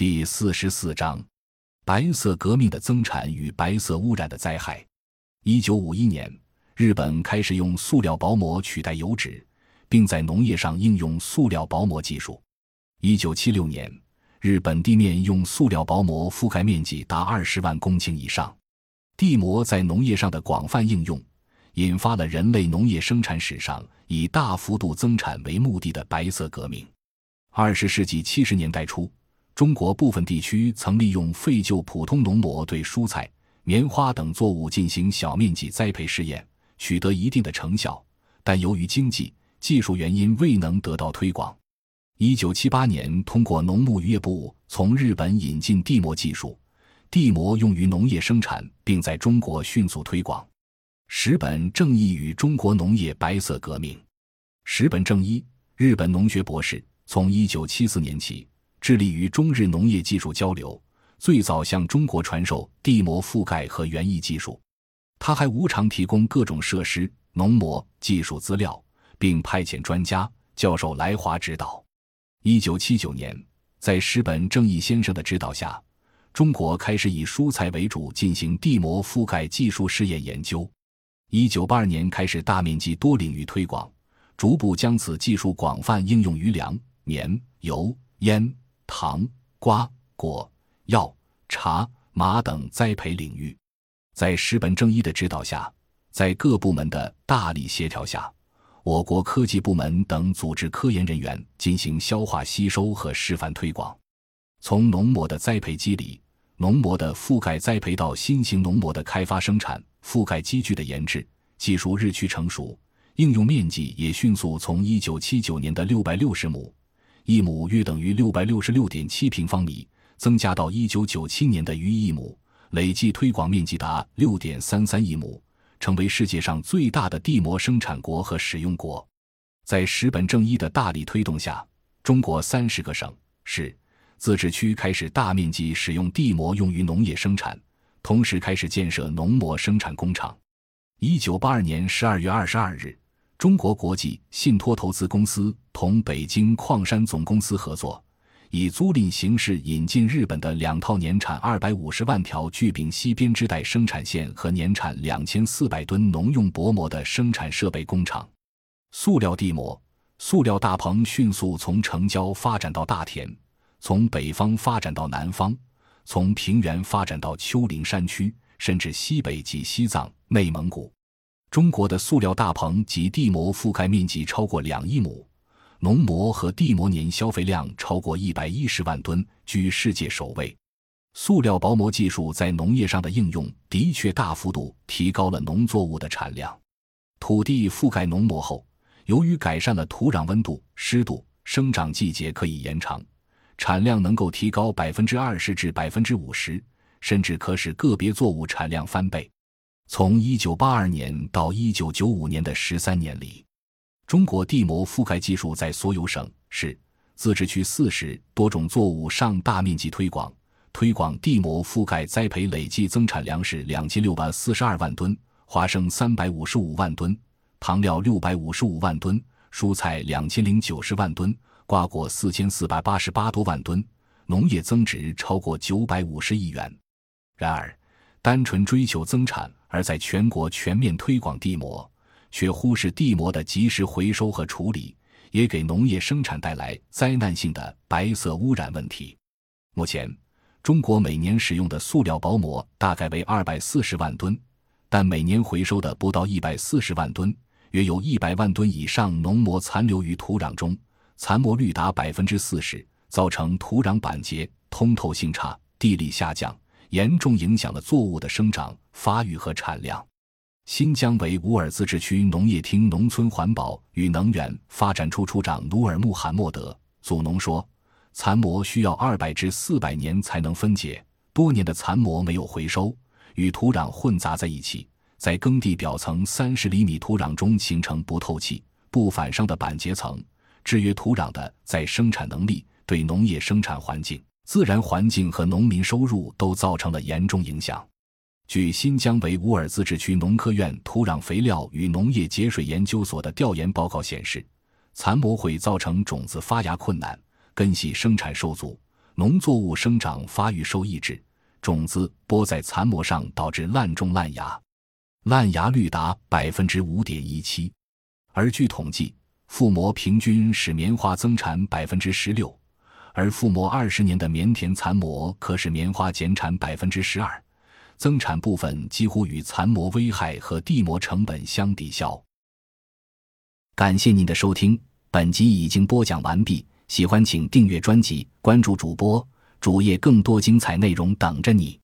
第四十四章：白色革命的增产与白色污染的灾害。一九五一年，日本开始用塑料薄膜取代油脂，并在农业上应用塑料薄膜技术。一九七六年，日本地面用塑料薄膜覆盖面积达二十万公顷以上。地膜在农业上的广泛应用，引发了人类农业生产史上以大幅度增产为目的的白色革命。二十世纪七十年代初，中国部分地区曾利用废旧普通农膜对蔬菜、棉花等作物进行小面积栽培试验，取得一定的成效，但由于经济、技术原因未能得到推广。一九七八年，通过农牧渔业部从日本引进地膜技术，地膜用于农业生产，并在中国迅速推广。石本正一与中国农业白色革命。石本正一，日本农学博士。从一九七四年起，致力于中日农业技术交流，最早向中国传授地膜覆盖和园艺技术。他还无偿提供各种设施、农膜技术资料，并派遣专家教授来华指导。一九七九年，在石本正义先生的指导下，中国开始以蔬菜为主进行地膜覆盖技术试验研究。一九八二年开始大面积多领域推广，逐步将此技术广泛应用于粮。棉、油、烟、糖、瓜、果、药、茶、马等栽培领域，在石本正一的指导下，在各部门的大力协调下，我国科技部门等组织科研人员进行消化吸收和示范推广。从农膜的栽培机理、农膜的覆盖栽培到新型农膜的开发生产、覆盖机具的研制，技术日趋成熟，应用面积也迅速从一九七九年的六百六十亩。一亩约等于六百六十六点七平方米，增加到一九九七年的逾一亩，累计推广面积达六点三三亿亩，成为世界上最大的地膜生产国和使用国。在石本正一的大力推动下，中国三十个省市自治区开始大面积使用地膜用于农业生产，同时开始建设农膜生产工厂。一九八二年十二月二十二日。中国国际信托投资公司同北京矿山总公司合作，以租赁形式引进日本的两套年产二百五十万条聚丙烯编织袋生产线和年产两千四百吨农用薄膜的生产设备工厂。塑料地膜、塑料大棚迅速从城郊发展到大田，从北方发展到南方，从平原发展到丘陵山区，甚至西北及西藏、内蒙古。中国的塑料大棚及地膜覆盖面积超过两亿亩，农膜和地膜年消费量超过一百一十万吨，居世界首位。塑料薄膜技术在农业上的应用的确大幅度提高了农作物的产量。土地覆盖农膜后，由于改善了土壤温度、湿度，生长季节可以延长，产量能够提高百分之二十至百分之五十，甚至可使个别作物产量翻倍。从1982年到1995年的十三年里，中国地膜覆盖技术在所有省市自治区四十多种作物上大面积推广。推广地膜覆盖栽培累计增产粮食两千六百四十二万吨，花生三百五十五万吨，糖料六百五十五万吨，蔬菜两千零九十万吨，瓜果四千四百八十八多万吨，农业增值超过九百五十亿元。然而，单纯追求增产。而在全国全面推广地膜，却忽视地膜的及时回收和处理，也给农业生产带来灾难性的白色污染问题。目前，中国每年使用的塑料薄膜大概为二百四十万吨，但每年回收的不到一百四十万吨，约有一百万吨以上农膜残留于土壤中，残膜率达百分之四十，造成土壤板结、通透性差、地力下降。严重影响了作物的生长、发育和产量。新疆维吾尔自治区农业厅农村环保与能源发展处处长努尔穆罕默德·祖农说：“残膜需要二百至四百年才能分解，多年的残膜没有回收，与土壤混杂在一起，在耕地表层三十厘米土壤中形成不透气、不反伤的板结层，制约土壤的再生产能力，对农业生产环境。”自然环境和农民收入都造成了严重影响。据新疆维吾尔自治区农科院土壤肥料与农业节水研究所的调研报告显示，残膜会造成种子发芽困难、根系生产受阻、农作物生长发育受抑制，种子播在残膜上，导致烂种烂芽，烂芽率达百分之五点一七。而据统计，覆膜平均使棉花增产百分之十六，而覆膜二十年的棉田残膜可使棉花减产百分之十二，增产部分几乎与残膜危害和地膜成本相抵消。感谢您的收听，本集已经播讲完毕。喜欢请订阅专辑，关注主播主页，更多精彩内容等着你。